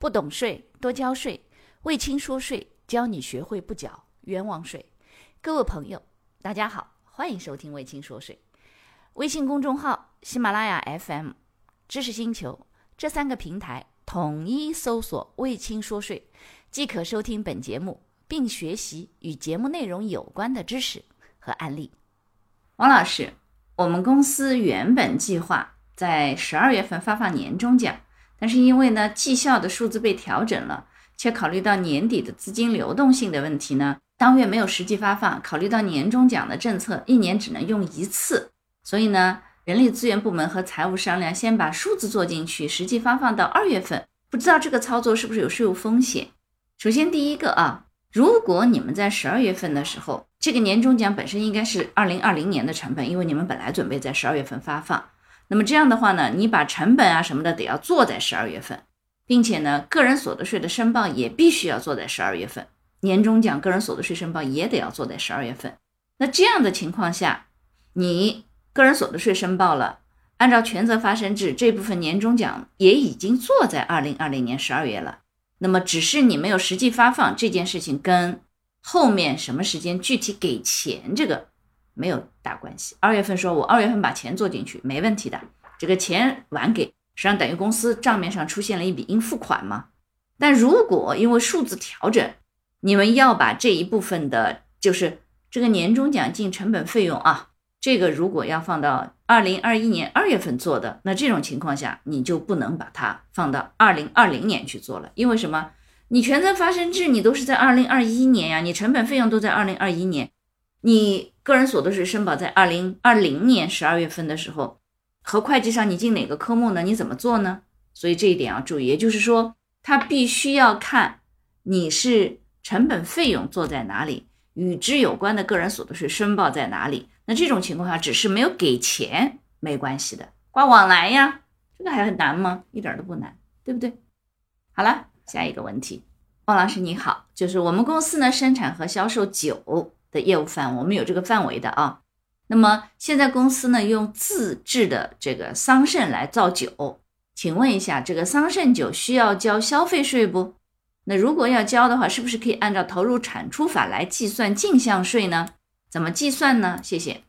不懂税多交税，魏青说税教你学会不缴冤枉税。各位朋友，大家好，欢迎收听魏青说税。微信公众号、喜马拉雅 FM、知识星球这三个平台统一搜索“魏青说税”，即可收听本节目，并学习与节目内容有关的知识和案例。王老师，我们公司原本计划在十二月份发放年终奖。但是因为呢，绩效的数字被调整了，且考虑到年底的资金流动性的问题呢，当月没有实际发放。考虑到年终奖的政策一年只能用一次，所以呢，人力资源部门和财务商量，先把数字做进去，实际发放到二月份。不知道这个操作是不是有税务风险？首先第一个啊，如果你们在十二月份的时候，这个年终奖本身应该是二零二零年的成本，因为你们本来准备在十二月份发放。那么这样的话呢，你把成本啊什么的得要做在十二月份，并且呢，个人所得税的申报也必须要做在十二月份，年终奖个人所得税申报也得要做在十二月份。那这样的情况下，你个人所得税申报了，按照权责发生制，这部分年终奖也已经做在二零二零年十二月了。那么只是你没有实际发放这件事情，跟后面什么时间具体给钱这个。没有大关系。二月份说，我二月份把钱做进去，没问题的。这个钱晚给，实际上等于公司账面上出现了一笔应付款嘛。但如果因为数字调整，你们要把这一部分的，就是这个年终奖金成本费用啊，这个如果要放到二零二一年二月份做的，那这种情况下，你就不能把它放到二零二零年去做了。因为什么？你权责发生制，你都是在二零二一年呀，你成本费用都在二零二一年，你。个人所得税申报在二零二零年十二月份的时候，和会计上你进哪个科目呢？你怎么做呢？所以这一点要注意，也就是说，他必须要看你是成本费用做在哪里，与之有关的个人所得税申报在哪里。那这种情况下，只是没有给钱没关系的，挂往来呀，这个还很难吗？一点都不难，对不对？好了，下一个问题，汪老师你好，就是我们公司呢生产和销售酒。的业务范围，我们有这个范围的啊。那么现在公司呢用自制的这个桑葚来造酒，请问一下，这个桑葚酒需要交消费税不？那如果要交的话，是不是可以按照投入产出法来计算进项税呢？怎么计算呢？谢谢。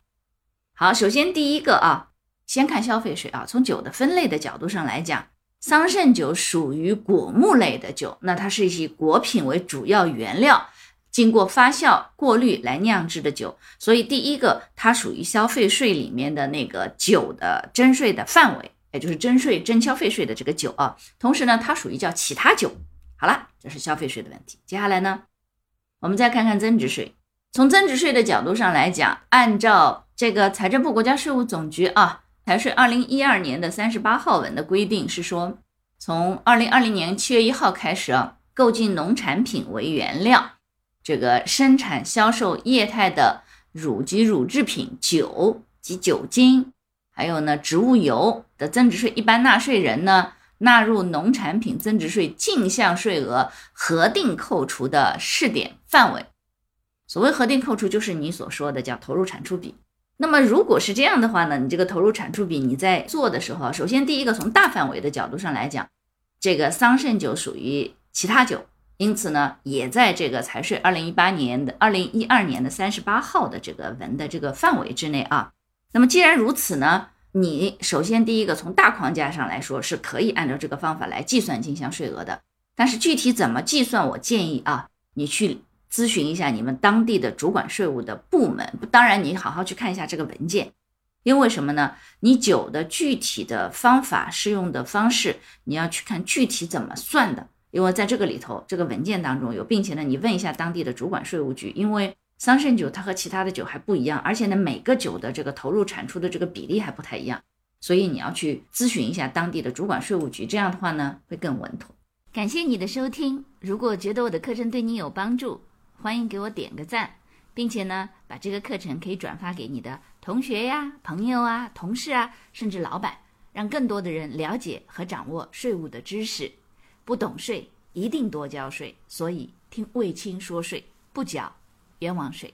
好，首先第一个啊，先看消费税啊。从酒的分类的角度上来讲，桑葚酒属于果木类的酒，那它是以果品为主要原料。经过发酵过滤来酿制的酒，所以第一个它属于消费税里面的那个酒的征税的范围，也就是征税征消费税的这个酒啊。同时呢，它属于叫其他酒。好了，这是消费税的问题。接下来呢，我们再看看增值税。从增值税的角度上来讲，按照这个财政部国家税务总局啊财税二零一二年的三十八号文的规定是说，从二零二零年七月一号开始啊，购进农产品为原料。这个生产销售液态的乳及乳制品、酒及酒精，还有呢植物油的增值税，一般纳税人呢纳入农产品增值税进项税额核定扣除的试点范围。所谓核定扣除，就是你所说的叫投入产出比。那么如果是这样的话呢，你这个投入产出比你在做的时候，首先第一个从大范围的角度上来讲，这个桑葚酒属于其他酒。因此呢，也在这个财税二零一八年的二零一二年的三十八号的这个文的这个范围之内啊。那么既然如此呢，你首先第一个从大框架上来说是可以按照这个方法来计算进项税额的。但是具体怎么计算，我建议啊，你去咨询一下你们当地的主管税务的部门。当然，你好好去看一下这个文件，因为什么呢？你酒的具体的方法适用的方式，你要去看具体怎么算的。因为在这个里头，这个文件当中有，并且呢，你问一下当地的主管税务局，因为桑葚酒它和其他的酒还不一样，而且呢，每个酒的这个投入产出的这个比例还不太一样，所以你要去咨询一下当地的主管税务局，这样的话呢，会更稳妥。感谢你的收听，如果觉得我的课程对你有帮助，欢迎给我点个赞，并且呢，把这个课程可以转发给你的同学呀、朋友啊、同事啊，甚至老板，让更多的人了解和掌握税务的知识。不懂税，一定多交税。所以听卫青说税，不缴冤枉税。